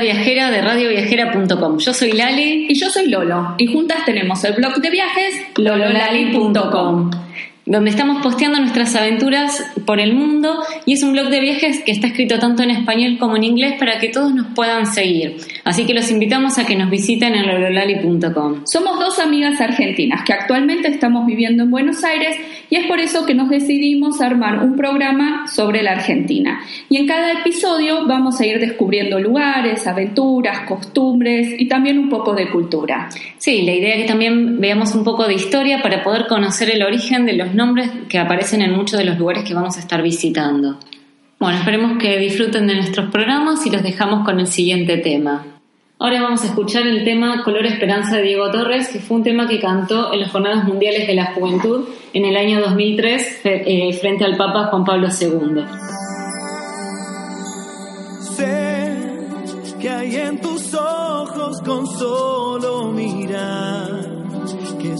viajera de radioviajera.com. Yo soy Lali. Y yo soy Lolo. Y juntas tenemos el blog de viajes lololali.com donde estamos posteando nuestras aventuras por el mundo y es un blog de viajes que está escrito tanto en español como en inglés para que todos nos puedan seguir. Así que los invitamos a que nos visiten en lololali.com. Somos dos amigas argentinas que actualmente estamos viviendo en Buenos Aires y es por eso que nos decidimos armar un programa sobre la Argentina. Y en cada episodio vamos a ir descubriendo lugares, aventuras, costumbres y también un poco de cultura. Sí, la idea es que también veamos un poco de historia para poder conocer el origen de los nombres que aparecen en muchos de los lugares que vamos a estar visitando. Bueno, esperemos que disfruten de nuestros programas y los dejamos con el siguiente tema. Ahora vamos a escuchar el tema Color Esperanza de Diego Torres, que fue un tema que cantó en las Jornadas Mundiales de la Juventud en el año 2003 eh, frente al Papa Juan Pablo II. Sé que hay en tus ojos con solo mirar,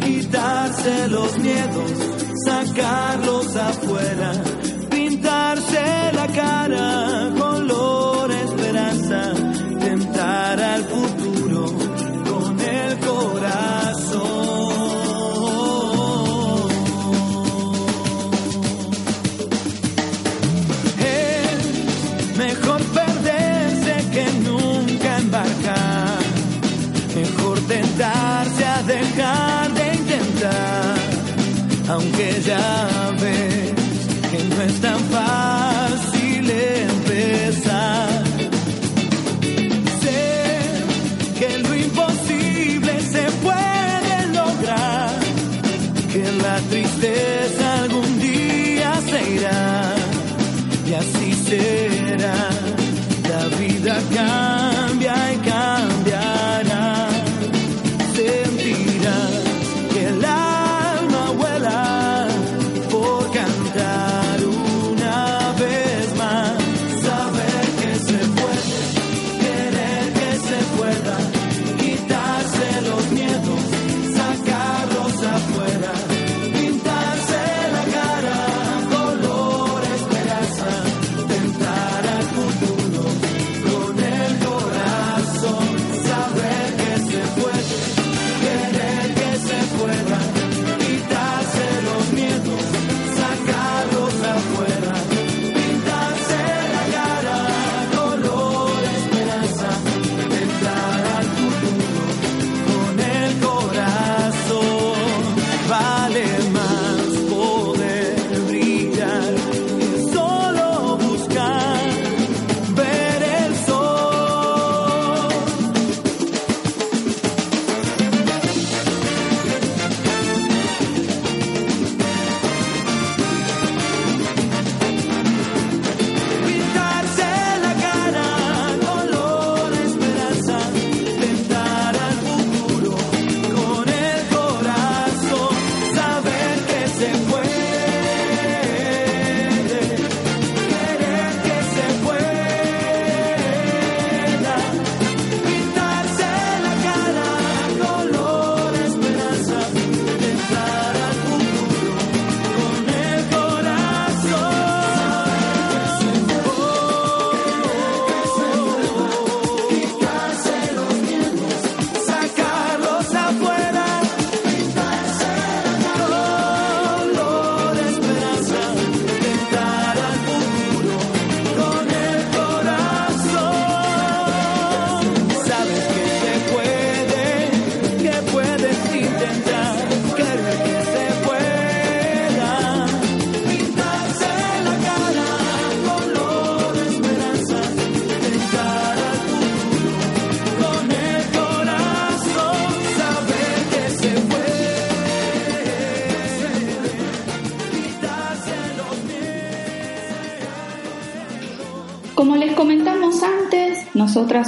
quitarse los miedos, sacarlos afuera,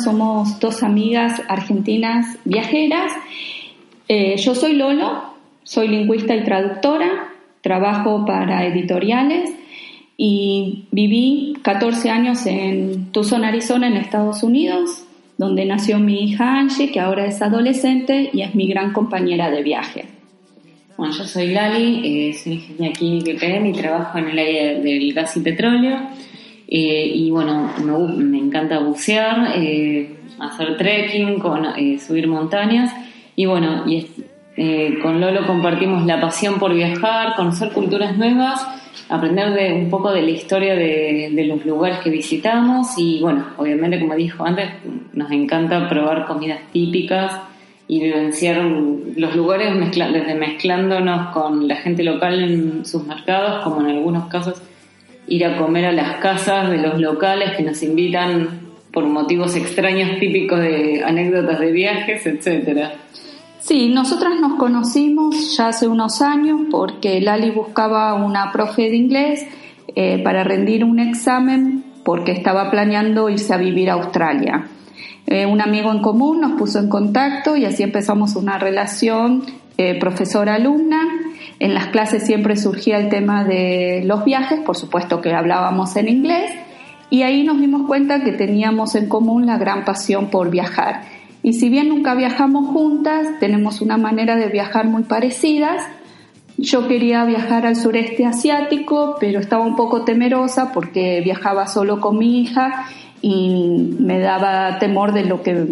somos dos amigas argentinas viajeras. Eh, yo soy Lolo, soy lingüista y traductora, trabajo para editoriales y viví 14 años en Tucson, Arizona, en Estados Unidos, donde nació mi hija Angie, que ahora es adolescente y es mi gran compañera de viaje. Bueno, yo soy Lali, soy ingeniera química y trabajo en el área del gas y petróleo. Eh, y bueno, me, me encanta bucear, eh, hacer trekking, con, eh, subir montañas. Y bueno, y eh, con Lolo compartimos la pasión por viajar, conocer culturas nuevas, aprender de un poco de la historia de, los lugares que visitamos. Y bueno, obviamente, como dijo antes, nos encanta probar comidas típicas y vivenciar los lugares desde mezclándonos con la gente local en sus mercados, como en algunos casos ir a comer a las casas de los locales que nos invitan por motivos extraños típicos de anécdotas de viajes, etcétera. Sí, nosotras nos conocimos ya hace unos años porque Lali buscaba una profe de inglés eh, para rendir un examen porque estaba planeando irse a vivir a Australia. Eh, un amigo en común nos puso en contacto y así empezamos una relación eh, profesora-alumna. En las clases siempre surgía el tema de los viajes, por supuesto que hablábamos en inglés, y ahí nos dimos cuenta que teníamos en común la gran pasión por viajar. Y si bien nunca viajamos juntas, tenemos una manera de viajar muy parecidas. Yo quería viajar al sureste asiático, pero estaba un poco temerosa porque viajaba solo con mi hija y me daba temor de lo que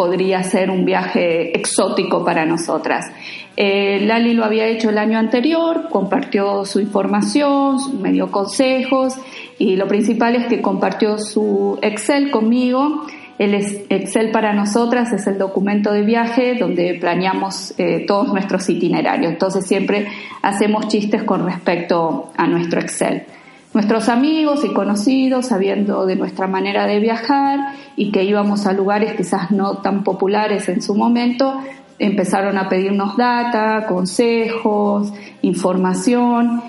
podría ser un viaje exótico para nosotras. Eh, Lali lo había hecho el año anterior, compartió su información, me dio consejos y lo principal es que compartió su Excel conmigo. El Excel para nosotras es el documento de viaje donde planeamos eh, todos nuestros itinerarios. Entonces siempre hacemos chistes con respecto a nuestro Excel. Nuestros amigos y conocidos, sabiendo de nuestra manera de viajar y que íbamos a lugares quizás no tan populares en su momento, empezaron a pedirnos data, consejos, información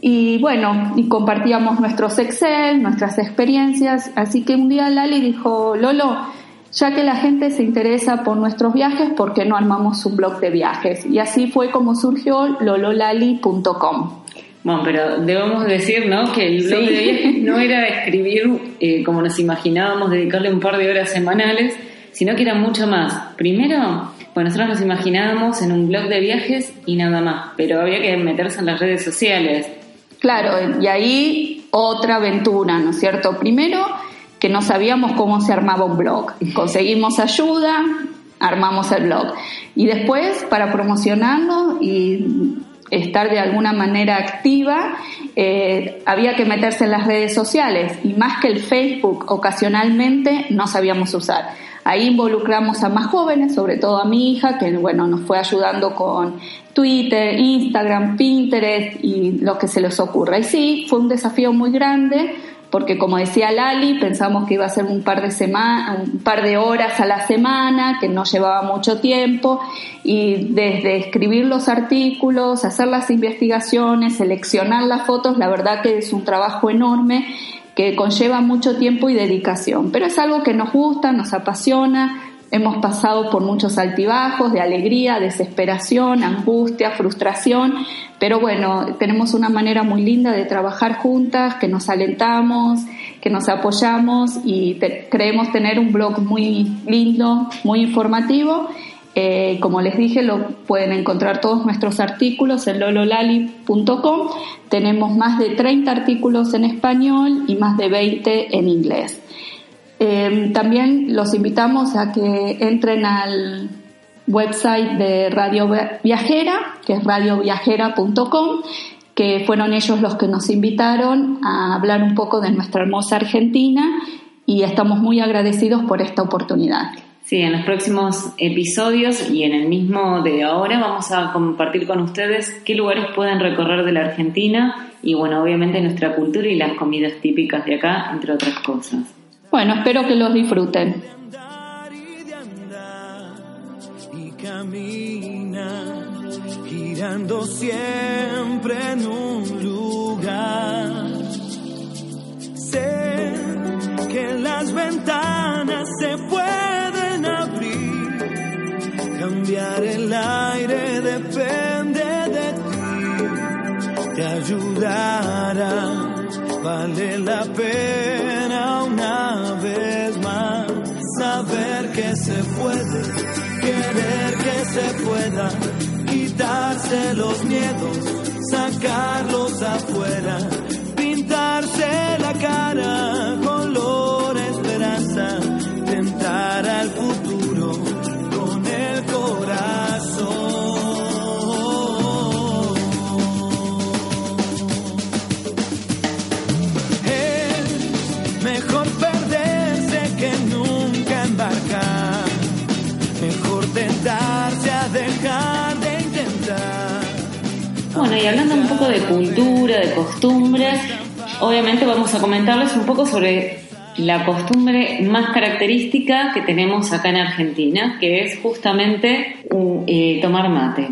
y bueno, y compartíamos nuestros Excel, nuestras experiencias, así que un día Lali dijo, Lolo, ya que la gente se interesa por nuestros viajes, ¿por qué no armamos un blog de viajes? Y así fue como surgió lololali.com. Bueno, pero debemos decir, ¿no? Que el blog Sí. de viajes no era escribir eh, como nos imaginábamos, dedicarle un par de horas semanales, sino que era mucho más. Primero, pues nosotros nos imaginábamos en un blog de viajes y nada más, pero había que meterse en las redes sociales. Claro, y ahí otra aventura, ¿no es cierto? Primero, que no sabíamos cómo se armaba un blog. Conseguimos ayuda, armamos el blog. Y después, para promocionarlo y estar de alguna manera activa, eh, había que meterse en las redes sociales y más que el Facebook ocasionalmente no sabíamos usar. Ahí involucramos a más jóvenes, sobre todo a mi hija, que bueno, nos fue ayudando con Twitter, Instagram, Pinterest y lo que se les ocurra. Y sí, fue un desafío muy grande porque como decía Lali, pensamos que iba a ser un par de semanas, un par de horas a la semana, que no llevaba mucho tiempo, y desde escribir los artículos, hacer las investigaciones, seleccionar las fotos, la verdad que es un trabajo enorme que conlleva mucho tiempo y dedicación, pero es algo que nos gusta, nos apasiona, hemos pasado por muchos altibajos de alegría, desesperación, angustia, frustración, pero bueno, tenemos una manera muy linda de trabajar juntas, que nos alentamos, que nos apoyamos y creemos tener un blog muy lindo, muy informativo. Eh, como les dije, lo pueden encontrar todos nuestros artículos en lololali.com. Tenemos más de 30 artículos en español y más de 20 en inglés. Eh, también los invitamos a que entren al website de Radio Viajera, que es radioviajera.com, que fueron ellos los que nos invitaron a hablar un poco de nuestra hermosa Argentina y estamos muy agradecidos por esta oportunidad. Sí, en los próximos episodios y en el mismo de ahora vamos a compartir con ustedes qué lugares pueden recorrer de la Argentina y bueno, obviamente nuestra cultura y las comidas típicas de acá, entre otras cosas. Bueno, espero que los disfruten. Y camina girando siempre en un lugar. Sé que las ventanas se pueden abrir, cambiar el aire depende de ti, te ayudará, vale la pena se pueda, quitarse los miedos, sacarlos afuera, pintarse la cara de cultura, de costumbres, obviamente vamos a comentarles un poco sobre la costumbre más característica que tenemos acá en Argentina, que es justamente uh, eh, tomar mate.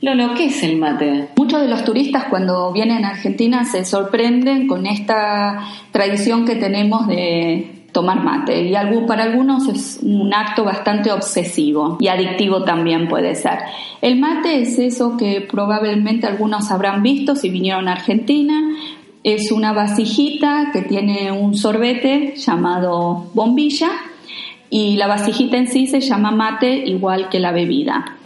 Lolo, ¿qué es el mate? Muchos de los turistas cuando vienen a Argentina se sorprenden con esta tradición que tenemos de tomar mate y para algunos es un acto bastante obsesivo y adictivo también puede ser. El mate es eso que probablemente algunos habrán visto si vinieron a Argentina. Es una vasijita que tiene un sorbete llamado bombilla y la vasijita en sí se llama mate igual que la bebida.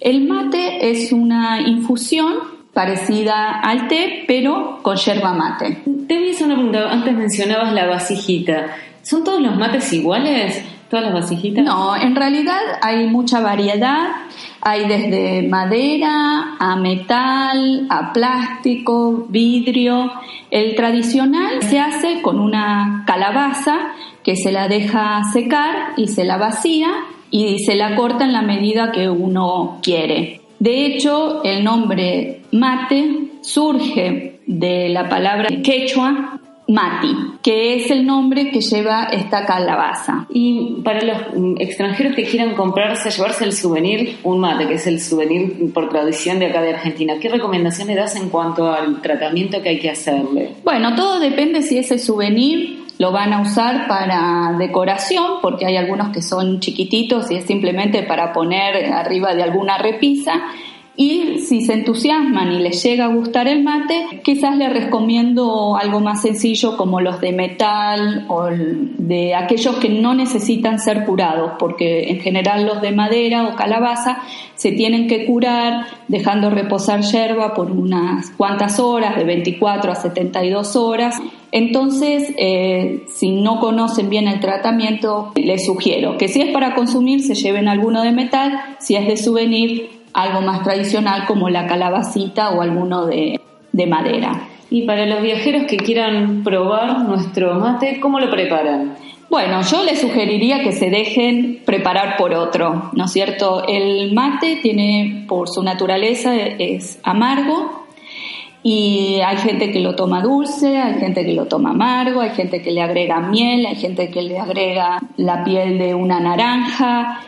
El mate es una infusión parecida al té, pero con yerba mate. Te una pregunta. Antes mencionabas la vasijita. ¿Son todos los mates iguales? ¿Todas las vasijitas? No, en realidad hay mucha variedad. Hay desde madera a metal, a plástico, vidrio. El tradicional se hace con una calabaza que se la deja secar y se la vacía y se la corta en la medida que uno quiere. De hecho, el nombre mate surge de la palabra quechua mati, que es el nombre que lleva esta calabaza. Y para los mm, extranjeros que quieran comprarse, llevarse el souvenir, un mate, que es el souvenir por tradición de acá de Argentina, ¿qué recomendación le das en cuanto al tratamiento que hay que hacerle? Bueno, todo depende si ese souvenir lo van a usar para decoración, porque hay algunos que son chiquititos y es simplemente para poner arriba de alguna repisa. Y si se entusiasman y les llega a gustar el mate, quizás les recomiendo algo más sencillo como los de metal o de aquellos que no necesitan ser curados, porque en general los de madera o calabaza se tienen que curar dejando reposar yerba por unas cuantas horas, de 24 a 72 horas. Entonces, eh, si no conocen bien el tratamiento, les sugiero que si es para consumir, se lleven alguno de metal, si es de souvenir, algo más tradicional como la calabacita o alguno de, de madera. Y para los viajeros que quieran probar nuestro mate, ¿cómo lo preparan? Bueno, yo les sugeriría que se dejen preparar por otro, ¿no es cierto? El mate tiene, por su naturaleza, es amargo y hay gente que lo toma dulce, hay gente que lo toma amargo, hay gente que le agrega miel, hay gente que le agrega la piel de una naranja,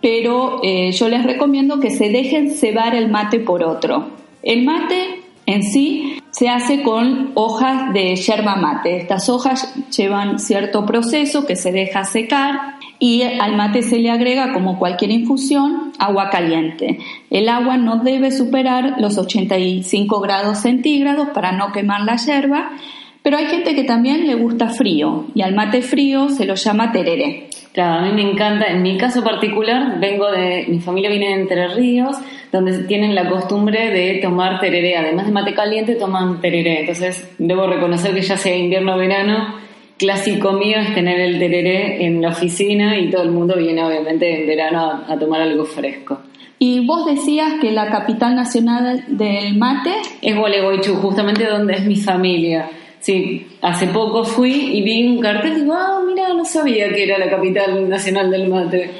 pero eh, yo les recomiendo que se dejen cebar el mate por otro. El mate en sí se hace con hojas de yerba mate. Estas hojas llevan cierto proceso que se deja secar y al mate se le agrega, como cualquier infusión, agua caliente. El agua no debe superar los 85 grados centígrados para no quemar la yerba, pero hay gente que también le gusta frío y al mate frío se lo llama tereré. Claro, a mí me encanta, en mi caso particular, vengo de, mi familia viene de Entre Ríos, donde tienen la costumbre de tomar tereré, además de mate caliente toman tereré, entonces debo reconocer que ya sea invierno o verano, clásico mío es tener el tereré en la oficina y todo el mundo viene obviamente en verano a, a tomar algo fresco. Y vos decías que la capital nacional del mate Es Gualeguaychú, justamente donde es mi familia. Sí, hace poco fui y vi un cartel y digo, ah, mira, no sabía que era la capital nacional del mate.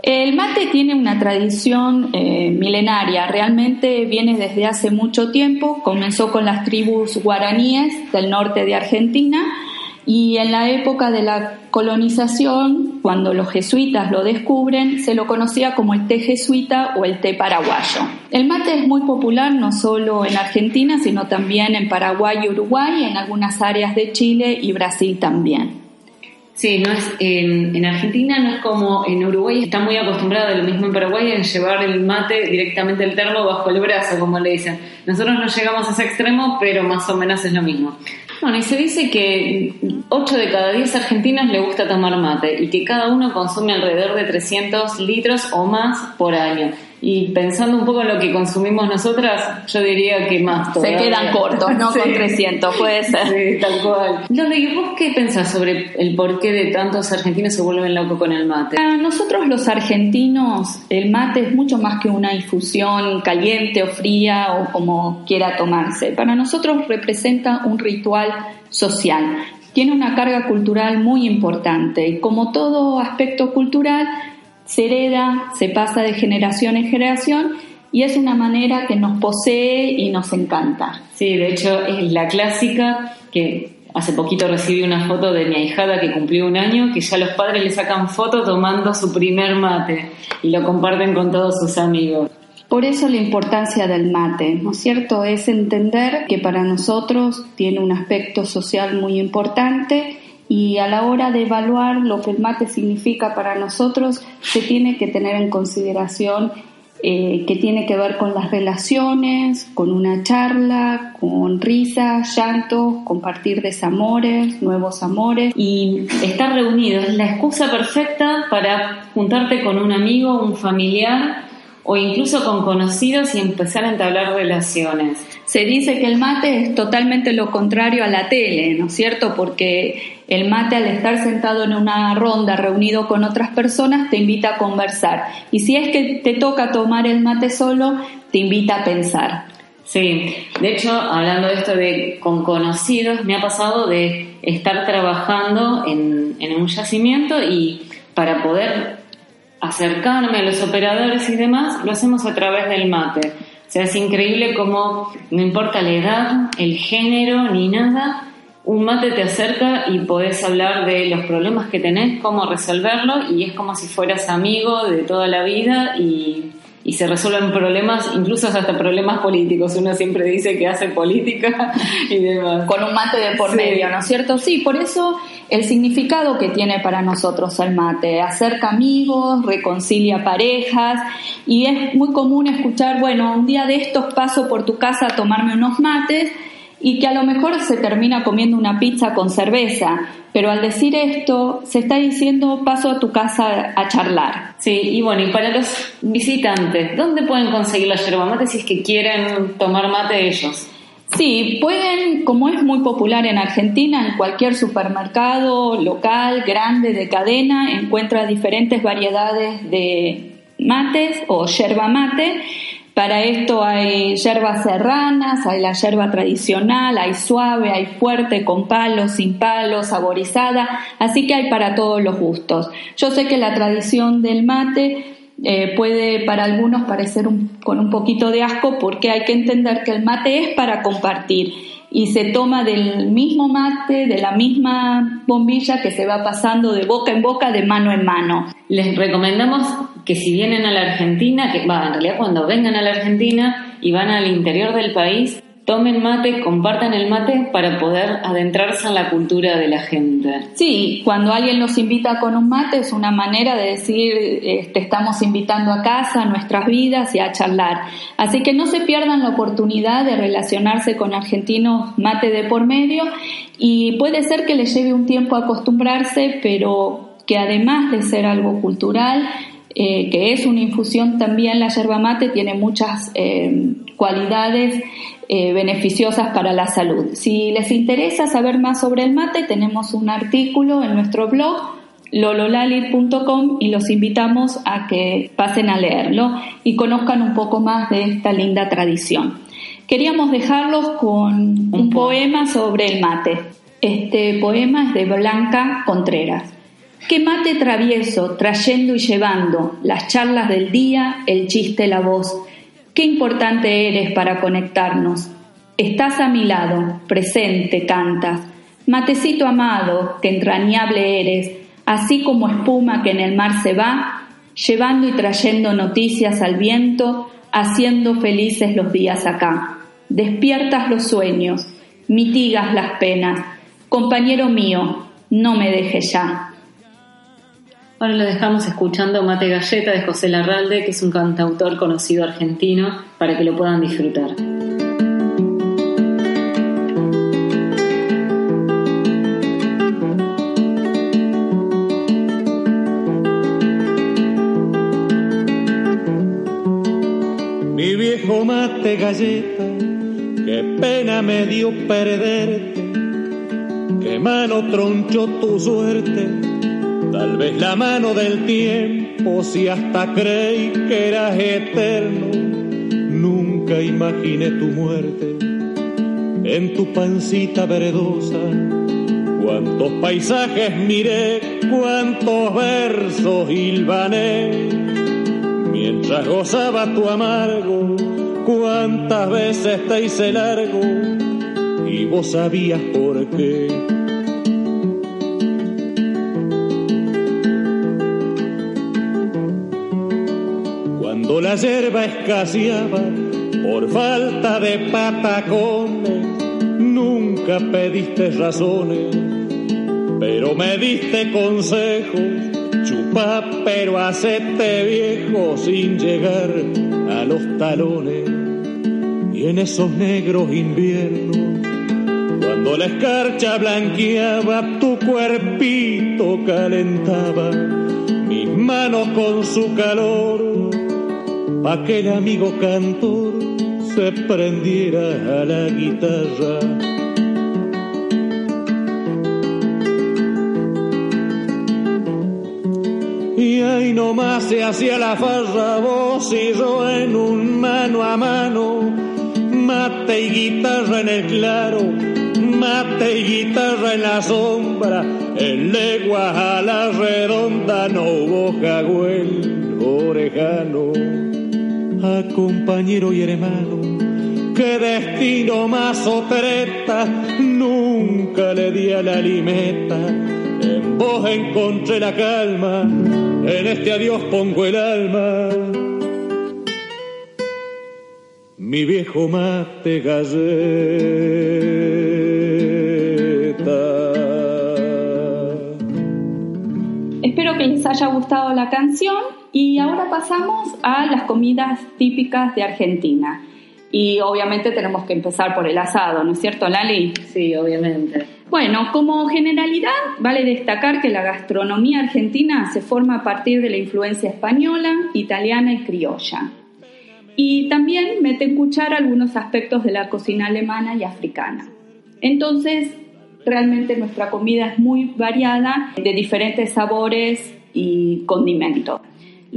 El mate tiene una tradición eh, milenaria, realmente viene desde hace mucho tiempo, comenzó con las tribus guaraníes del norte de Argentina y en la época de la colonización, cuando los jesuitas lo descubren, se lo conocía como el té jesuita o el té paraguayo. El mate es muy popular no solo en Argentina, sino también en Paraguay y Uruguay, en algunas áreas de Chile y Brasil también. Sí, no es en, en, Argentina no es como en Uruguay, está muy acostumbrado, lo mismo en Paraguay, en llevar el mate directamente el termo bajo el brazo, como le dicen. Nosotros no llegamos a ese extremo, pero más o menos es lo mismo. Bueno, y se dice que 8 de cada 10 argentinos le gusta tomar mate y que cada uno consume alrededor de 300 litros o más por año. Y pensando un poco en lo que consumimos nosotras, yo diría que más todavía. Se quedan cortos, ¿no? Con 300, puede ser. Sí, tal cual. ¿y vos qué pensás sobre el porqué de tantos argentinos se vuelven locos con el mate? Para nosotros los argentinos, el mate es mucho más que una infusión caliente o fría o como quiera tomarse. Para nosotros representa un ritual social. Tiene una carga cultural muy importante y como todo aspecto cultural, se hereda, se pasa de generación en generación y es una manera que nos posee y nos encanta. Sí, de hecho es la clásica que hace poquito recibí una foto de mi ahijada que cumplió un año, que ya los padres le sacan foto tomando su primer mate y lo comparten con todos sus amigos. Por eso la importancia del mate, ¿no es cierto? Es entender que para nosotros tiene un aspecto social muy importante y a la hora de evaluar lo que el mate significa para nosotros, se tiene que tener en consideración eh, que tiene que ver con las relaciones, con una charla, con risas, llantos, compartir desamores, nuevos amores. Y estar reunidos es la excusa perfecta para juntarte con un amigo, un familiar o incluso con conocidos y empezar a entablar relaciones. Se dice que el mate es totalmente lo contrario a la tele, ¿no es cierto? Porque el mate al estar sentado en una ronda reunido con otras personas te invita a conversar. Y si es que te toca tomar el mate solo, te invita a pensar. Sí, de hecho, hablando de esto de con conocidos, me ha pasado de estar trabajando en, en un yacimiento y para poder acercarme a los operadores y demás, lo hacemos a través del mate. O sea, es increíble cómo no importa la edad, el género ni nada, un mate te acerca y podés hablar de los problemas que tenés, cómo resolverlo y es como si fueras amigo de toda la vida y y se resuelven problemas, incluso hasta problemas políticos. Uno siempre dice que hace política y demás. Con un mate de por medio, ¿no es cierto? Sí, por eso el significado que tiene para nosotros el mate. Acerca amigos, reconcilia parejas y es muy común escuchar, bueno, un día de estos paso por tu casa a tomarme unos mates y que a lo mejor se termina comiendo una pizza con cerveza, pero al decir esto se está diciendo paso a tu casa a charlar. Sí, y bueno, y para los visitantes, ¿dónde pueden conseguir la yerba mate si es que quieren tomar mate ellos? Sí, pueden, como es muy popular en Argentina, en cualquier supermercado local, grande, de cadena, encuentra diferentes variedades de mates o yerba mate para esto hay yerbas serranas, hay la yerba tradicional, hay suave, hay fuerte, con palos, sin palos, saborizada, así que hay para todos los gustos. Yo sé que la tradición del mate eh, puede para algunos parecer con un poquito de asco porque hay que entender que el mate es para compartir y se toma del mismo mate, de la misma bombilla que se va pasando de boca en boca, de mano en mano. Les recomendamos que si vienen a la Argentina, que va, en realidad cuando vengan a la Argentina y van al interior del país, tomen mate, compartan el mate para poder adentrarse en la cultura de la gente. Sí, cuando alguien los invita con un mate es una manera de decir, te estamos invitando a casa, a nuestras vidas y a charlar. Así que no se pierdan la oportunidad de relacionarse con argentinos mate de por medio y puede ser que les lleve un tiempo acostumbrarse, pero que además de ser algo cultural, eh, que es una infusión también la yerba mate, tiene muchas eh, cualidades eh, beneficiosas para la salud. Si les interesa saber más sobre el mate, tenemos un artículo en nuestro blog lololali.com y los invitamos a que pasen a leerlo y conozcan un poco más de esta linda tradición. Queríamos dejarlos con un poema sobre el mate. Este poema es de Blanca Contreras. Qué mate travieso, trayendo y llevando las charlas del día, el chiste, la voz. Qué importante eres para conectarnos. Estás a mi lado, presente, cantas. Matecito amado, que entrañable eres, así como espuma que en el mar se va, llevando y trayendo noticias al viento, haciendo felices los días acá. Despiertas los sueños, mitigas las penas. Compañero mío, no me dejes ya. Ahora lo dejamos escuchando Mate Galleta de José Larralde, que es un cantautor conocido argentino, para que lo puedan disfrutar. Mi viejo mate galleta, qué pena me dio perderte, qué mano tronchó tu suerte Tal vez la mano del tiempo, si hasta creí que eras eterno, nunca imaginé tu muerte en tu pancita verdosa. Cuántos paisajes miré, cuántos versos hilvané, mientras gozaba tu amargo, cuántas veces te hice largo y vos sabías por qué la yerba escaseaba por falta de patacones, nunca pediste razones, pero me diste consejos, chupá pero hacete viejo sin llegar a los talones. Y en esos negros inviernos, cuando la escarcha blanqueaba, tu cuerpito calentaba. Mis manos con su calor aquel amigo cantor se prendiera a la guitarra. Y ahí nomás se hacía la farra, vos y yo en un mano a mano, mate y guitarra en el claro, mate y guitarra en la sombra, en leguas a la redonda no hubo jagüel orejano a compañero y hermano, qué destino más otreta, nunca le di a la limeta, en vos encontré la calma, en este adiós pongo el alma. Mi viejo mate galleta. Espero que les haya gustado la canción y ahora pasamos a las comidas típicas de Argentina. Y obviamente tenemos que empezar por el asado, ¿no es cierto, Lali? Sí, obviamente. Bueno, como generalidad, vale destacar que la gastronomía argentina se forma a partir de la influencia española, italiana y criolla. Y también mete en cuchara algunos aspectos de la cocina alemana y africana. Entonces, realmente nuestra comida es muy variada, de diferentes sabores y condimentos.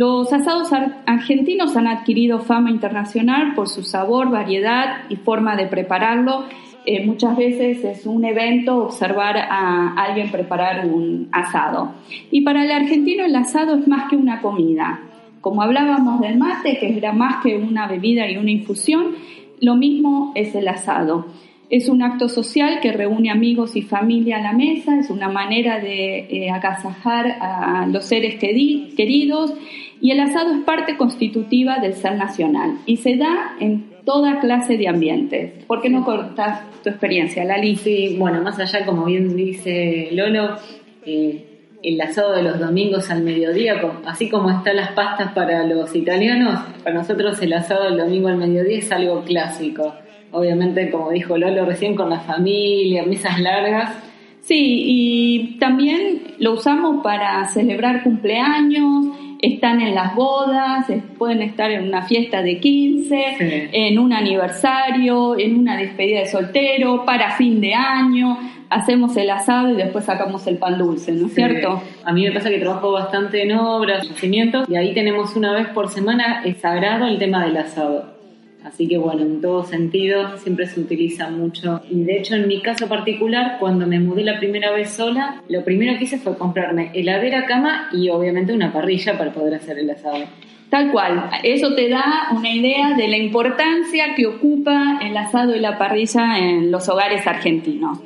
Los asados argentinos han adquirido fama internacional por su sabor, variedad y forma de prepararlo. Eh, muchas veces es un evento observar a alguien preparar un asado. Y para el argentino el asado es más que una comida. Como hablábamos del mate, que era más que una bebida y una infusión, lo mismo es el asado. Es un acto social que reúne amigos y familia a la mesa, es una manera de eh, agasajar a los seres queridos y el asado es parte constitutiva del ser nacional y se da en toda clase de ambientes. ¿Por qué no cortas tu experiencia, Lali? Sí, bueno, más allá, como bien dice Lolo, eh, el asado de los domingos al mediodía, así como están las pastas para los italianos, para nosotros el asado del domingo al mediodía es algo clásico obviamente, como dijo Lolo recién, con la familia, mesas largas. Sí, y también lo usamos para celebrar cumpleaños, están en las bodas, pueden estar en una fiesta de 15, en un aniversario, en una despedida de soltero, para fin de año, hacemos el asado y después sacamos el pan dulce, ¿no es cierto? A mí me pasa que trabajo bastante en obras, nacimientos, y ahí tenemos una vez por semana, es sagrado el tema del asado. Así que bueno, en todo sentido siempre se utiliza mucho. Y de hecho en mi caso particular, cuando me mudé la primera vez sola, lo primero que hice fue comprarme heladera, cama y obviamente una parrilla para poder hacer el asado. Tal cual, eso te da una idea de la importancia que ocupa el asado y la parrilla en los hogares argentinos.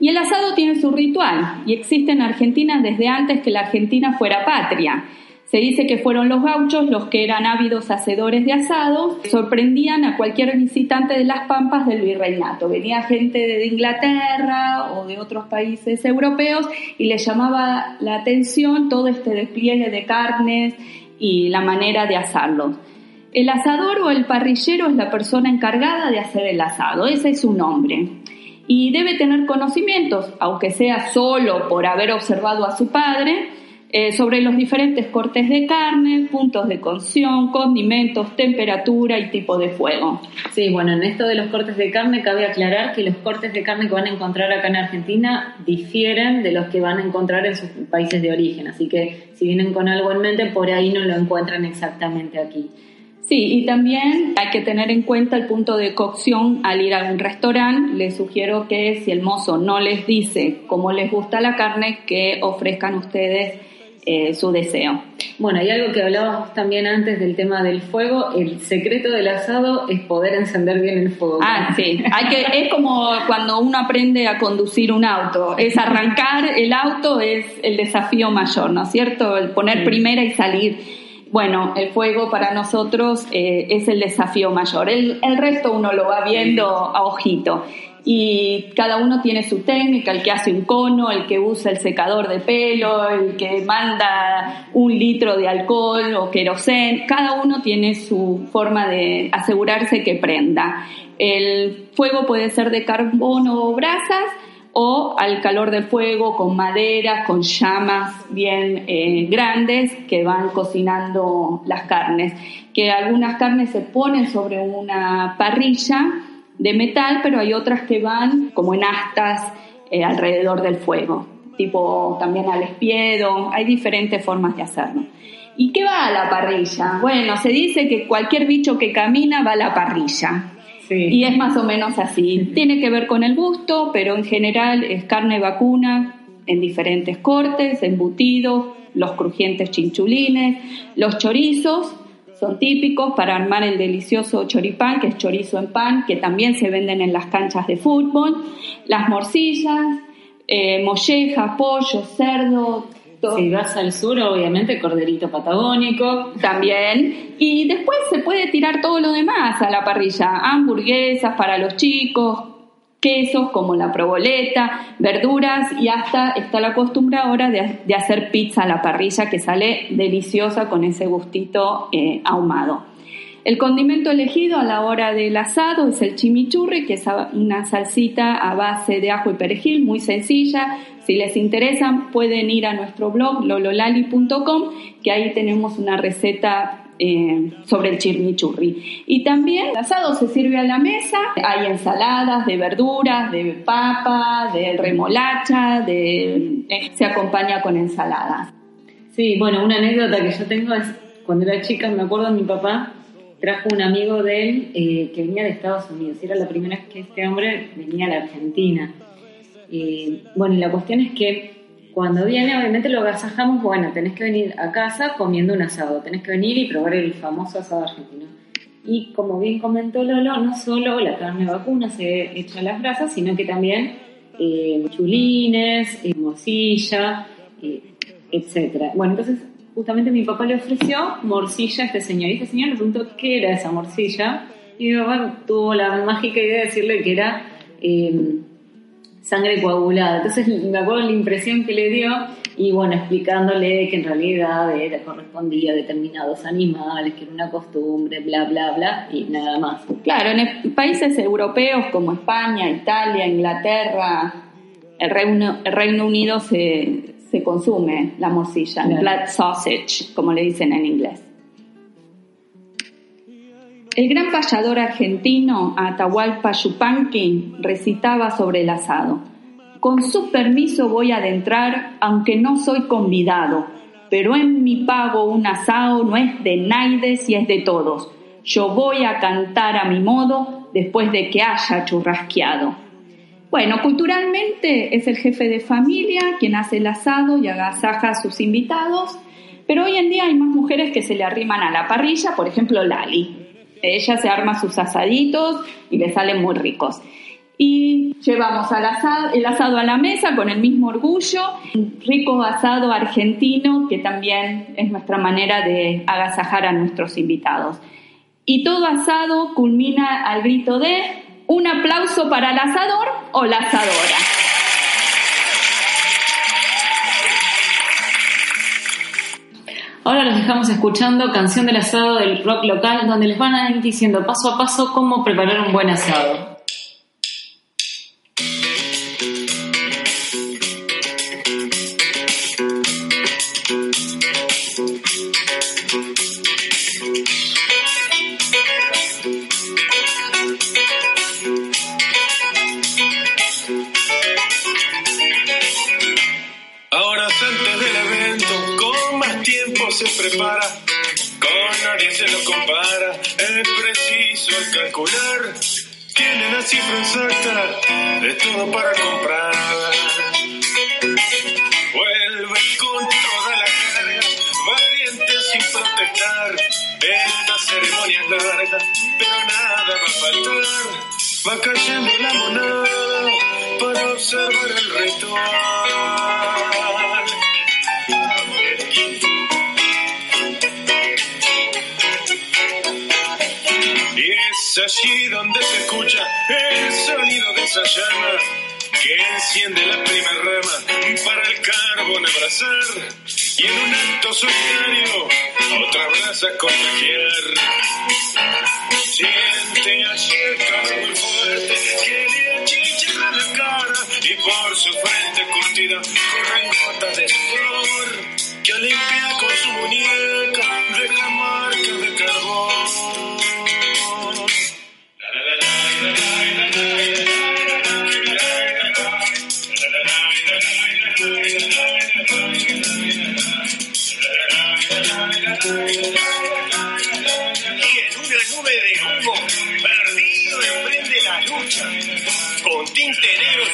Y el asado tiene su ritual y existe en Argentina desde antes que la Argentina fuera patria. Se dice que fueron los gauchos los que eran ávidos hacedores de asados, sorprendían a cualquier visitante de las pampas del virreinato. Venía gente de Inglaterra o de otros países europeos y les llamaba la atención todo este despliegue de carnes y la manera de asarlos. El asador o el parrillero es la persona encargada de hacer el asado, ese es su nombre. Y debe tener conocimientos, aunque sea solo por haber observado a su padre, eh, sobre los diferentes cortes de carne, puntos de cocción, condimentos, temperatura y tipo de fuego. Sí, bueno, en esto de los cortes de carne cabe aclarar que los cortes de carne que van a encontrar acá en Argentina difieren de los que van a encontrar en sus países de origen, así que si vienen con algo en mente, por ahí no lo encuentran exactamente aquí. Sí, y también hay que tener en cuenta el punto de cocción al ir a un restaurante. Les sugiero que si el mozo no les dice cómo les gusta la carne, que ofrezcan ustedes eh, su deseo. Bueno, hay algo que hablábamos también antes del tema del fuego. El secreto del asado es poder encender bien el fuego. Ah, sí. Hay que, es como cuando uno aprende a conducir un auto. Es arrancar el auto es el desafío mayor, ¿no es cierto? El poner primera y salir. Bueno, el fuego para nosotros eh, es el desafío mayor. El, el resto uno lo va viendo a ojito y cada uno tiene su técnica, el que hace un cono, el que usa el secador de pelo, el que manda un litro de alcohol o querosén, cada uno tiene su forma de asegurarse que prenda. El fuego puede ser de carbono o brasas o al calor del fuego con madera, con llamas bien eh, grandes que van cocinando las carnes. Que algunas carnes se ponen sobre una parrilla de metal, pero hay otras que van como en astas eh, alrededor del fuego, tipo también al espiedo, hay diferentes formas de hacerlo. ¿Y qué va a la parrilla? Bueno, se dice que cualquier bicho que camina va a la parrilla. Y es más o menos así. Tiene que ver con el gusto, pero en general es carne vacuna en diferentes cortes, embutidos, los crujientes chinchulines, los chorizos son típicos para armar el delicioso choripán, que es chorizo en pan, que también se venden en las canchas de fútbol, las morcillas, eh, mollejas, pollo, cerdo. Si vas al sur, obviamente, corderito patagónico. También. Y después se puede tirar todo lo demás a la parrilla. Hamburguesas para los chicos, quesos como la proboleta, verduras y hasta está la costumbre ahora de, hacer pizza a la parrilla que sale deliciosa con ese gustito eh, ahumado. El condimento elegido a la hora del asado es el chimichurri, que es una salsita a base de ajo y perejil, muy sencilla. Si les interesa, pueden ir a nuestro blog lololali.com, que ahí tenemos una receta eh, sobre el chimichurri. Y también el asado se sirve a la mesa, hay ensaladas de verduras, de papa, de remolacha, eh, se acompaña con ensaladas. Sí, bueno, una anécdota que yo tengo es cuando era chica, me acuerdo mi papá trajo un amigo de él eh, que venía de Estados Unidos. Era la primera vez que este hombre venía a la Argentina. bueno, y la cuestión es que cuando viene, obviamente lo agasajamos, bueno, tenés que venir a casa comiendo un asado, tenés que venir y probar el famoso asado argentino. Y como bien comentó Lolo, no solo la carne vacuna se echa a las brasas, sino que también eh, chulines, eh, morcilla, eh, etc. Bueno, entonces justamente mi papá le ofreció morcilla a este señor. Y este señor le preguntó qué era esa morcilla. Y mi papá tuvo la mágica idea de decirle que era eh, sangre coagulada. Entonces me acuerdo la impresión que le dio y bueno, explicándole que en realidad era, correspondía a determinados animales, que era una costumbre, bla, bla, bla, y nada más. Claro, en países europeos como España, Italia, Inglaterra, el Reino, el Reino Unido se, se, consume la morcilla, el blood sausage, como le dicen en inglés. El gran payador argentino Atahualpa Yupanqui recitaba sobre el asado. Con su permiso voy a adentrar, aunque no soy convidado, pero en mi pago un asado no es de naides y es de todos. Yo voy a cantar a mi modo después de que haya churrasqueado. Bueno, culturalmente es el jefe de familia quien hace el asado y agasaja a sus invitados, pero hoy en día hay más mujeres que se le arriman a la parrilla, por ejemplo Lali. Ella se arma sus asaditos y le salen muy ricos. Y llevamos al asado, el asado a la mesa con el mismo orgullo, un rico asado argentino que también es nuestra manera de agasajar a nuestros invitados. Y todo asado culmina al grito de un aplauso para el asador o la asadora. Ahora los dejamos escuchando Canción del Asado del rock local, donde les van a ir diciendo paso a paso cómo preparar un buen asado. Calcular, tiene la cifra exacta de todo para comprar. Vuelve con toda la carga, valiente sin protestar, esta ceremonia es larga, pero nada va a faltar, va cayendo la monada para observar el ritual. allí donde se escucha el sonido de esa llama que enciende la primera rama para el carbón abrazar y en un acto solitario otra brasa contagiar. Siente allí el calor muy fuerte que le achicharra la cara y por su frente curtida corren gotas de sudor que limpia con su muñeca deja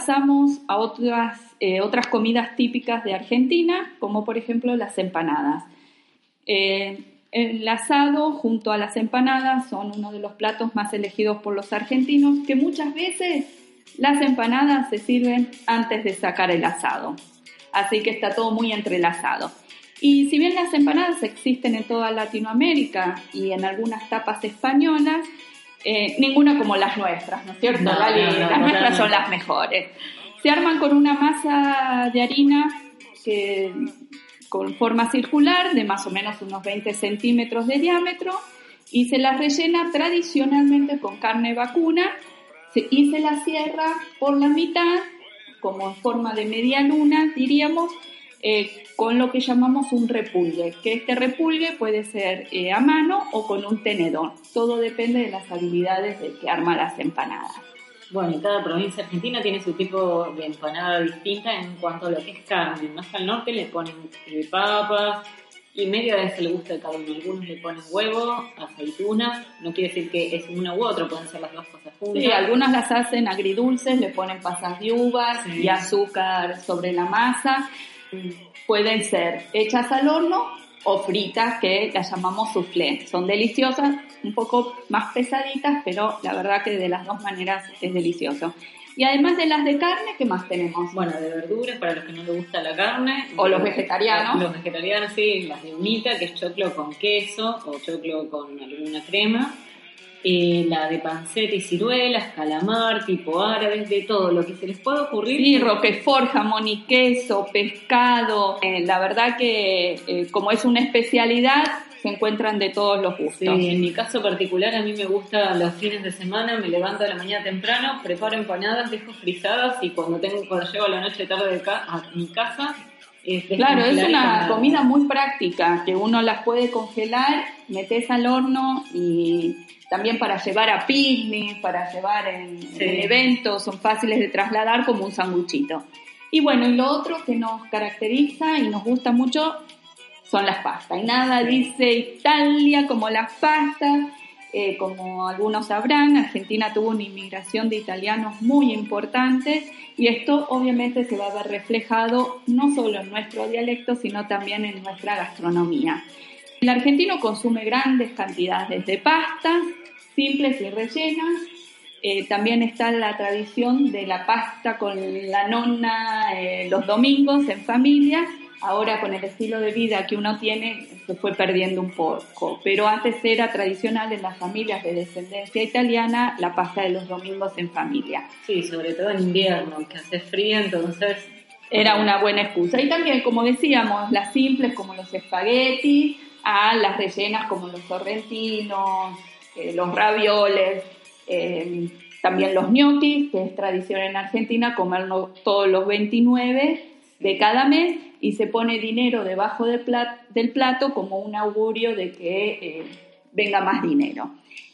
pasamos a otras, eh, otras comidas típicas de Argentina, como por ejemplo las empanadas. Eh, el asado junto a las empanadas son uno de los platos más elegidos por los argentinos, que muchas veces las empanadas se sirven antes de sacar el asado. Así que está todo muy entrelazado. Y si bien las empanadas existen en toda Latinoamérica y en algunas tapas españolas, eh, ninguna como las nuestras, ¿no es cierto? las nuestras son las mejores. Se arman con una masa de harina que, con forma circular de más o menos unos 20 centímetros de diámetro y se las rellena tradicionalmente con carne vacuna y se la cierra por la mitad como en forma de media luna, diríamos, eh, con lo que llamamos un repulgue, que este repulgue puede ser eh, a mano o con un tenedor. Todo depende de las habilidades del que arma las empanadas. Bueno, y cada provincia argentina tiene su tipo de empanada distinta en cuanto a lo que es carne. Más al norte le ponen eh, papas y medio vez el gusto de cada uno. Algunos le ponen huevo, aceitunas. No quiere decir que es una u otra, pueden ser las dos cosas juntas. Sí, algunas las hacen agridulces, le ponen pasas de uvas y azúcar sobre la masa pueden ser hechas al horno o fritas que las llamamos soufflé. Son deliciosas, un poco más pesaditas, pero la verdad que de las dos maneras es delicioso. Y además de las de carne, ¿qué más tenemos? Bueno, de verduras, para los que no les gusta la carne. O los vegetarianos. Los vegetarianos, sí, las de humita, que es choclo con queso o choclo con alguna crema. Eh, la de panceta y ciruelas, calamar, tipo árabes, de todo lo que se les pueda ocurrir. Sí, roquefort, jamón y queso, pescado. Eh, la verdad que eh, como es una especialidad, se encuentran de todos los gustos. Sí, en mi caso particular a mí me gusta los fines de semana, me levanto a la mañana temprano, preparo empanadas, dejo frisadas y cuando tengo cuando llego a la noche tarde a mi casa Claro, es una comida muy práctica, que uno las puede congelar, metes al horno y también para llevar a picnic, para llevar en, eventos, son fáciles de trasladar como un sanguchito. Y bueno, y lo otro que nos caracteriza y nos gusta mucho son las pastas. Y nada dice Italia como las pastas. Eh, como algunos sabrán, Argentina tuvo una inmigración de italianos muy importante y esto obviamente se va a ver reflejado no solo en nuestro dialecto, sino también en nuestra gastronomía. El argentino consume grandes cantidades de pastas, simples y rellenas. Eh, también está la tradición de la pasta con la nonna eh, los domingos en familia ahora con el estilo de vida que uno tiene se fue perdiendo un poco, pero antes era tradicional en las familias de descendencia italiana la pasta de los domingos en familia. Sí, sobre todo en invierno, que hace frío, entonces era una buena excusa. Y también, como decíamos, las simples como los espaguetis, a las rellenas como los sorrentinos, eh, los ravioles, eh, también los gnocchis, que es tradición en Argentina comerlo todos los 29 de cada mes y se pone dinero debajo del, plato como un augurio de que eh, venga más dinero.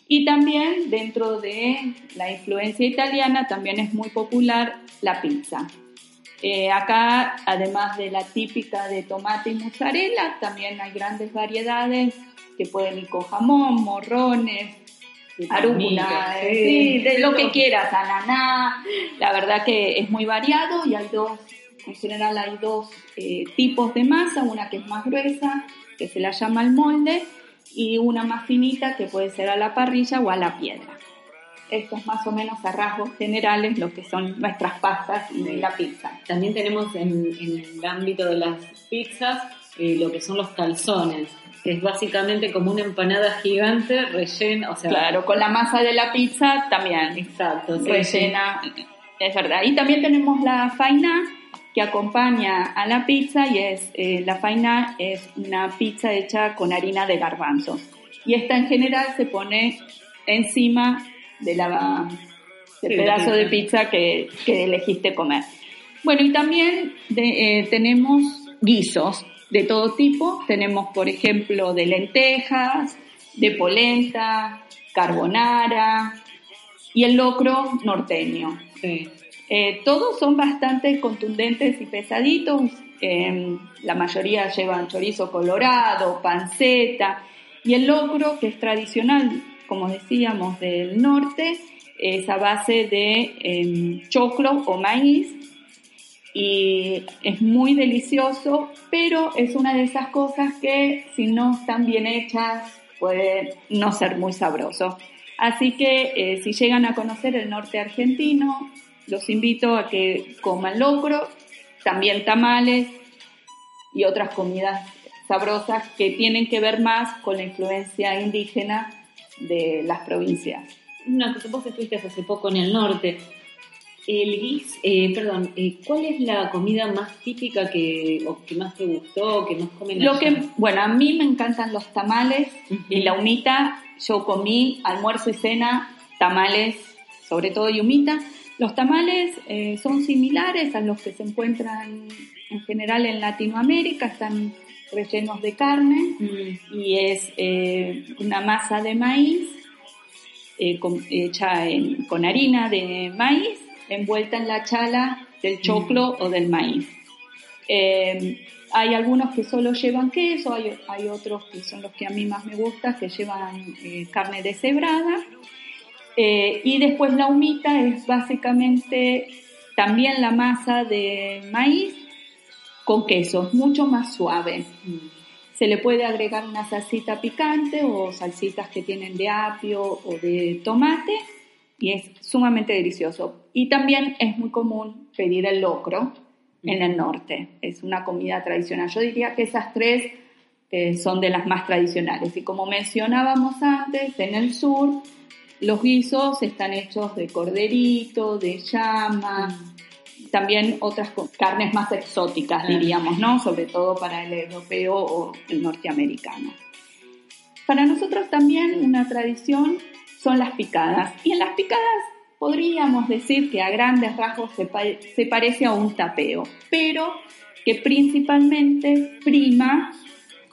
Y también dentro de la influencia italiana también es muy popular la pizza. Eh, acá, además de la típica de tomate y mozzarella, también hay grandes variedades que pueden ir con jamón, morrones, arúgula, sí, de lo que quieras, ananá. La verdad que es muy variado y hay dos en general hay dos eh, tipos de masa, una que es más gruesa, que se la llama el molde, y una más finita que puede ser a la parrilla o a la piedra. Esto es más o menos a rasgos generales lo que son nuestras pastas y la pizza. También tenemos en, el ámbito de las pizzas eh, lo que son los calzones, que es básicamente como una empanada gigante rellena, o sea... Claro, con la masa de la pizza también. Exacto. rellena, es verdad. Y también tenemos la faina, que acompaña a la pizza y es eh, la faina es una pizza hecha con harina de garbanzo y esta en general se pone encima de la del pedazo de pizza que, elegiste comer. Bueno, y también eh, tenemos guisos de todo tipo. Tenemos, por ejemplo, de lentejas, de polenta, carbonara y el locro norteño. Sí. Eh, todos son bastante contundentes y pesaditos. Em, la mayoría llevan chorizo colorado, panceta y el locro, que es tradicional, como decíamos, del norte, es a base de em, choclo o maíz y es muy delicioso, pero es una de esas cosas que si no están bien hechas puede no ser muy sabroso. Así que eh, si llegan a conocer el norte argentino, los invito a que coman locro, también tamales y otras comidas sabrosas que tienen que ver más con la influencia indígena de las provincias. Cosa, vos estuviste hace poco en el norte. El guis, eh, perdón, eh, ¿cuál es la comida más típica que, o que más te gustó, que más comen Lo que, bueno, a mí me encantan los tamales y la humita. Yo comí almuerzo y cena tamales, sobre todo y humita. Los tamales eh, son similares a los que se encuentran en general en Latinoamérica, están rellenos de carne mm. y es eh, una masa de maíz eh, hecha con harina de maíz envuelta en la chala del choclo mm. o del maíz. hay algunos que solo llevan queso, hay, hay, otros que son los que a mí más me gustan, que llevan carne deshebrada eh, y después la humita es básicamente también la masa de maíz con queso, mucho más suave. Se le puede agregar una salsita picante o salsitas que tienen de apio o de tomate y es sumamente delicioso. Y también es muy común pedir el locro en el norte. Es una comida tradicional. Yo diría que esas tres eh, son de las más tradicionales. Y como mencionábamos antes, en el sur los guisos están hechos de corderito, de llama, también otras carnes más exóticas, diríamos, ¿no? Sobre todo para el europeo o el norteamericano. Para nosotros también una tradición son las picadas. Y en las picadas podríamos decir que a grandes rasgos se, se parece a un tapeo, pero que principalmente prima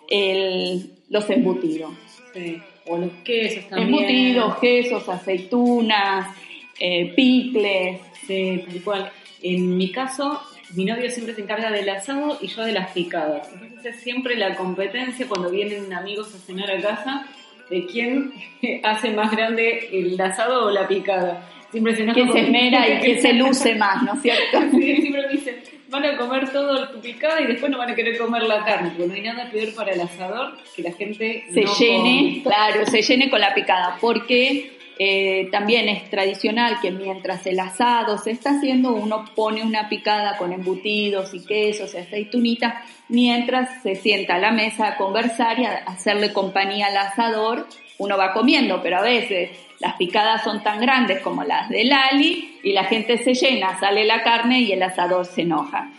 el, los embutidos. Sí. O los quesos también. Embutidos, quesos, aceitunas, eh, picles. Sí, tal cual. En mi caso, mi novio siempre se encarga del asado y yo de las picadas. Entonces es siempre la competencia cuando vienen amigos a cenar a casa de quién hace más grande el asado o la picada. Siempre se ¿Quién se esmera y quién se luce más, ¿no es cierto? Sí, siempre dicen, van a comer todo tu picada y después no van a querer comer la carne, porque no hay nada peor para el asador que la gente se llene, claro, se llene con la picada, porque eh, también es tradicional que mientras el asado se está haciendo, uno pone una picada con embutidos y quesos y aceitunitas, mientras se sienta a la mesa a conversar y a hacerle compañía al asador, uno va comiendo, pero a veces las picadas son tan grandes como las de Lali y la gente se llena, sale la carne y el asador se enoja.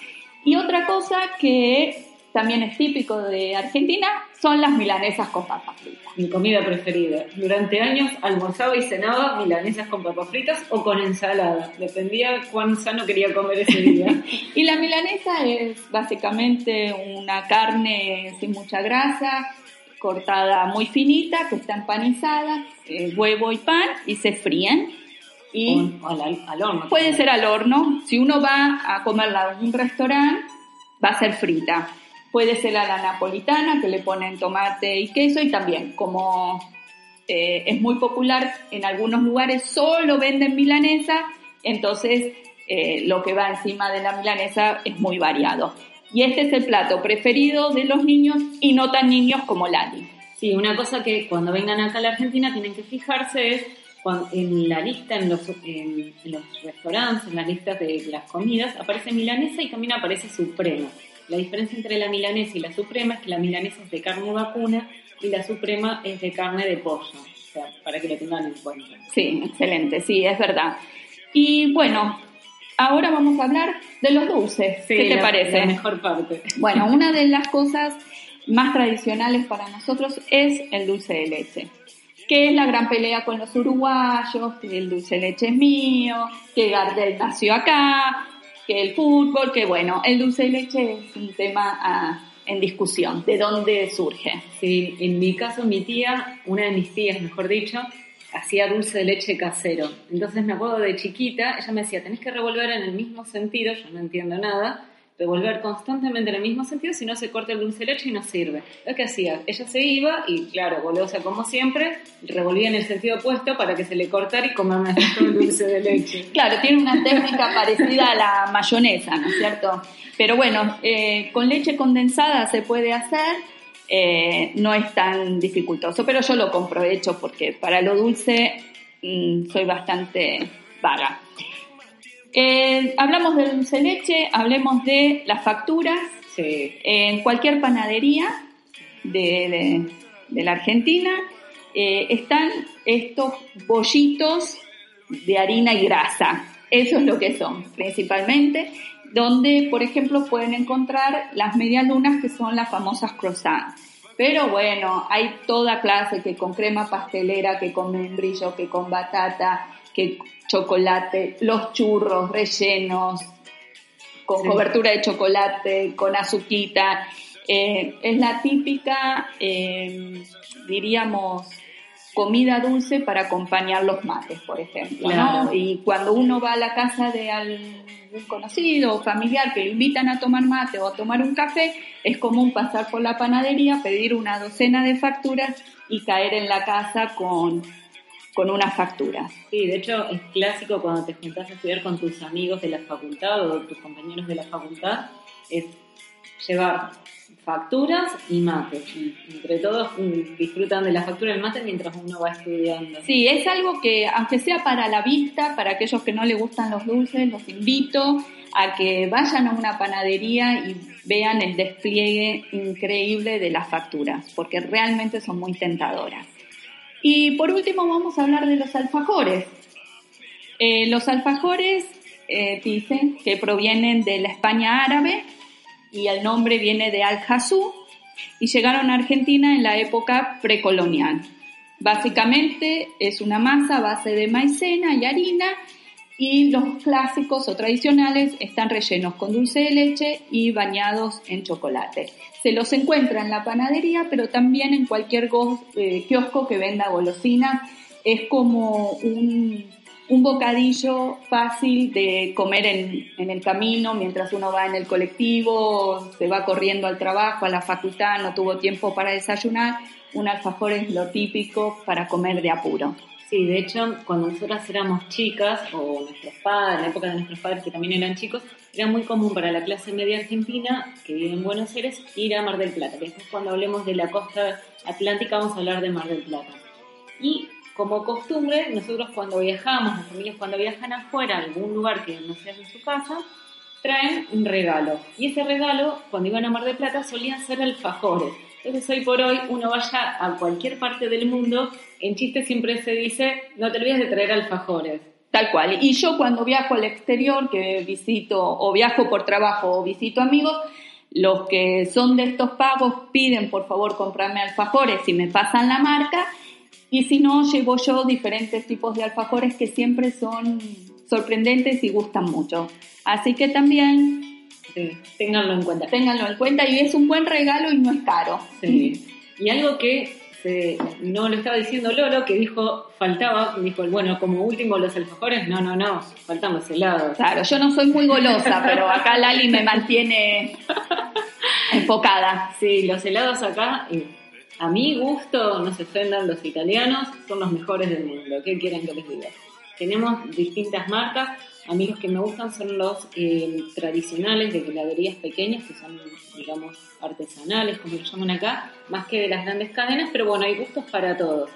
Y otra cosa que también es típico de Argentina, son las milanesas con papas fritas. Mi comida preferida. Durante años almorzaba y cenaba milanesas con papas fritas o con ensalada. Dependía cuán sano quería comer ese día. y la milanesa es básicamente una carne sin mucha grasa, cortada muy finita, que está empanizada, eh, huevo y pan, y se fríen. Y al, horno. Puede ser al horno. Si uno va a comerla en un restaurante, va a ser frita Puede ser a la napolitana, que le ponen tomate y queso, y también, como eh, es muy popular, en algunos lugares solo venden milanesa, entonces eh, lo que va encima de la milanesa es muy variado. Y este es el plato preferido de los niños y no tan niños como Lali. Sí, una cosa que cuando vengan acá a la Argentina tienen que fijarse es en la lista, en los, en los restaurantes, en las listas de las comidas, aparece milanesa y también aparece suprema. La diferencia entre la milanesa y la suprema es que la milanesa es de carne vacuna y la suprema es de carne de pollo. O sea, para que lo tengan en cuenta. Sí, excelente, sí, es verdad. Y bueno, ahora vamos a hablar de los dulces. ¿Qué te parece? La mejor parte. Bueno, una de las cosas más tradicionales para nosotros es el dulce de leche que es la gran pelea con los uruguayos, que el dulce leche es mío, que Gardel nació acá, que el fútbol, que bueno, el dulce leche es un tema ah, en discusión, de dónde surge. Sí, en mi caso mi tía, una de mis tías mejor dicho, hacía dulce de leche casero. Entonces me acuerdo de chiquita, ella me decía, tenés que revolver en el mismo sentido, yo no entiendo nada, revolver constantemente en el mismo sentido, si no se corta el dulce de leche y no sirve. Lo que hacía, ella se iba y, claro, golosa como siempre, revolvía en el sentido opuesto para que se le cortara y comer el dulce de leche. claro, tiene una técnica parecida a la mayonesa, ¿no es cierto? Pero bueno, eh, con leche condensada se puede hacer, eh, no es tan dificultoso, pero yo lo compro hecho porque para lo dulce mm, soy bastante vaga. Eh, hablamos de dulce leche, hablemos de las facturas. En cualquier panadería de, la Argentina eh, están estos bollitos de harina y grasa. Eso es lo que son, principalmente, donde, por ejemplo, pueden encontrar las medialunas que son las famosas croissants. Pero bueno, hay toda clase que con crema pastelera, que con membrillo, que con batata, que chocolate, los churros rellenos, con cobertura de chocolate, con azuquita. Eh, es la típica, eh, diríamos, comida dulce para acompañar los mates, por ejemplo. Y cuando uno va a la casa de algún conocido o familiar que lo invitan a tomar mate o a tomar un café, es común pasar por la panadería, pedir una docena de facturas y caer en la casa con con una factura. Sí, de hecho es clásico cuando te juntas a estudiar con tus amigos de la facultad o tus compañeros de la facultad, es llevar facturas y mate. Y entre todos mm, disfrutan de la factura y el mate mientras uno va estudiando. Sí, es algo que, aunque sea para la vista, para aquellos que no les gustan los dulces, los invito a que vayan a una panadería y vean el despliegue increíble de las facturas, porque realmente son muy tentadoras. Y por último vamos a hablar de los alfajores. Eh, los alfajores eh, dicen que provienen de la España árabe y el nombre viene de Al-Hazú y llegaron a Argentina en la época precolonial. Básicamente es una masa a base de maicena y harina y los clásicos o tradicionales están rellenos con dulce de leche y bañados en chocolate. Se los encuentra en la panadería, pero también en cualquier eh, kiosco que venda golosinas. Es como un bocadillo fácil de comer en, en, el camino mientras uno va en el colectivo, se va corriendo al trabajo, a la facultad, no tuvo tiempo para desayunar, un alfajor es lo típico para comer de apuro. Sí, de hecho, cuando nosotras éramos chicas, o nuestros padres, en la época de nuestros padres que también eran chicos, era muy común para la clase media argentina que vive en Buenos Aires ir a Mar del Plata. después cuando hablemos de la costa atlántica vamos a hablar de Mar del Plata. Y como costumbre, nosotros cuando viajamos, las familias cuando viajan afuera, a algún lugar que no sea en su casa, traen un regalo. Y ese regalo, cuando iban a Mar de Plata, solían ser alfajores. Entonces hoy por hoy uno vaya a cualquier parte del mundo, en chiste siempre se dice, no te olvides de traer alfajores. Tal cual. Y yo cuando viajo al exterior, que visito o viajo por trabajo o visito amigos, los que son de estos pagos piden por favor comprarme alfajores y me pasan la marca y si no, llevo yo diferentes tipos de alfajores que siempre son sorprendentes y gustan mucho. Así que también... Sí, ténganlo en cuenta. Ténganlo en cuenta y es un buen regalo y no es caro. Sí. Y algo que no lo estaba diciendo Lolo, que dijo, faltaba, dijo, bueno, como último los alfajores, no, no, no, faltan los helados. Claro, yo no soy muy golosa, pero acá Lali me mantiene enfocada. Sí, los helados acá, a mi gusto, no se ofendan los italianos, son los mejores del mundo. ¿Qué quieren que les diga? Tenemos distintas marcas. A mí los que me gustan son los eh, tradicionales de heladerías pequeñas, que son, digamos, artesanales, como lo llaman acá, más que de las grandes cadenas, pero bueno, hay gustos para todos.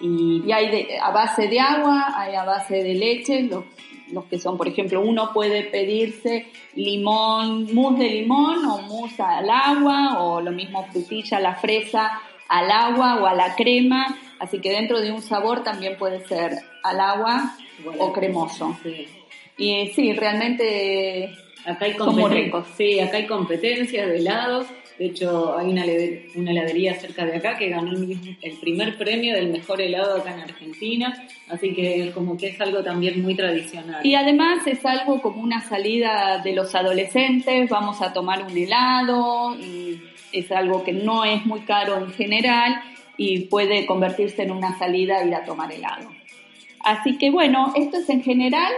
Y, hay a base de agua, hay a base de leche, los, los, que son, por ejemplo, uno puede pedirse limón, mousse de limón o mousse al agua, o lo mismo frutilla, la fresa al agua o a la crema, así que dentro de un sabor también puede ser al agua o cremoso. Y sí, realmente acá hay son ricos. Sí, acá hay competencias de helados. De hecho, hay una, una heladería cerca de acá que ganó el primer premio del mejor helado acá en Argentina, así que como que es algo también muy tradicional. Y además es algo como una salida de los adolescentes, vamos a tomar un helado y es algo que no es muy caro en general y puede convertirse en una salida ir a tomar helado. Así que bueno, esto es en general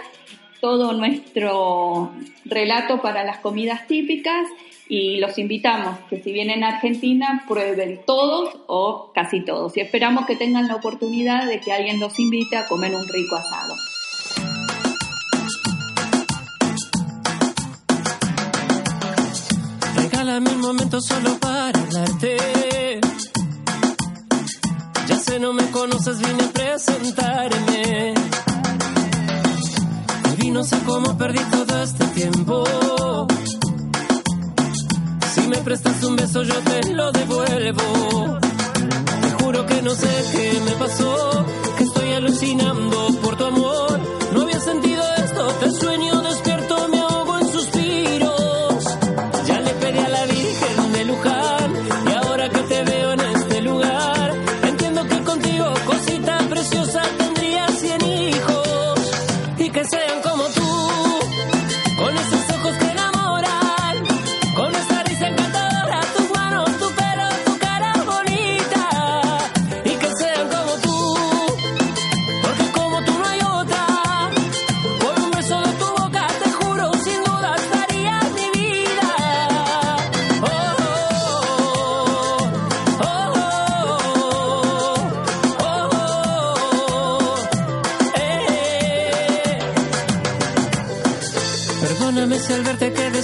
todo nuestro relato para las comidas típicas y los invitamos que si vienen a Argentina prueben todos o casi todos y esperamos que tengan la oportunidad de que alguien los invite a comer un rico asado. Solo para hablarte. Sé, no me conoces, vine a presentarme. Y no sé cómo perdí todo este tiempo. Si me prestas un beso, yo te lo devuelvo. Te juro que no sé qué me pasó, que estoy alucinando por tu amor. No había sentido esto, te sueño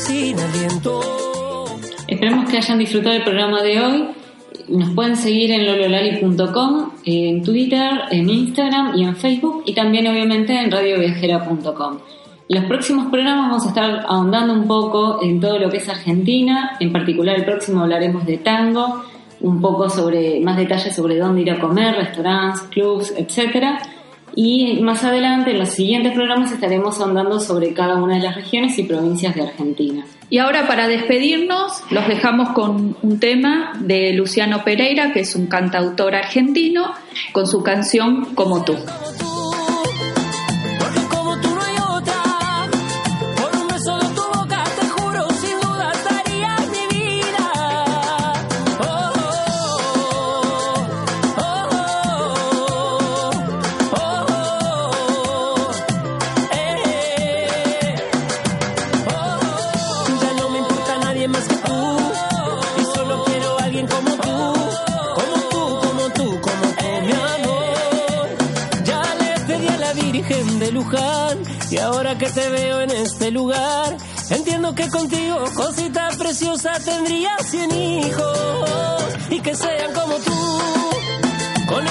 sin aliento. Esperemos que hayan disfrutado el programa de hoy. Nos pueden seguir en lololali.com, en Twitter, en Instagram y en Facebook y también obviamente en radioviajera.com. Los próximos programas vamos a estar ahondando un poco en todo lo que es Argentina, en particular el próximo hablaremos de tango, un poco sobre más detalles sobre dónde ir a comer, restaurantes, clubs, etcétera. Y más adelante, en los siguientes programas, estaremos ahondando sobre cada una de las regiones y provincias de Argentina. Y ahora para despedirnos, los dejamos con un tema de Luciano Pereira, que es un cantautor argentino, con su canción Como tú. Que contigo, cosita preciosa, tendría cien hijos y que sean como tú, con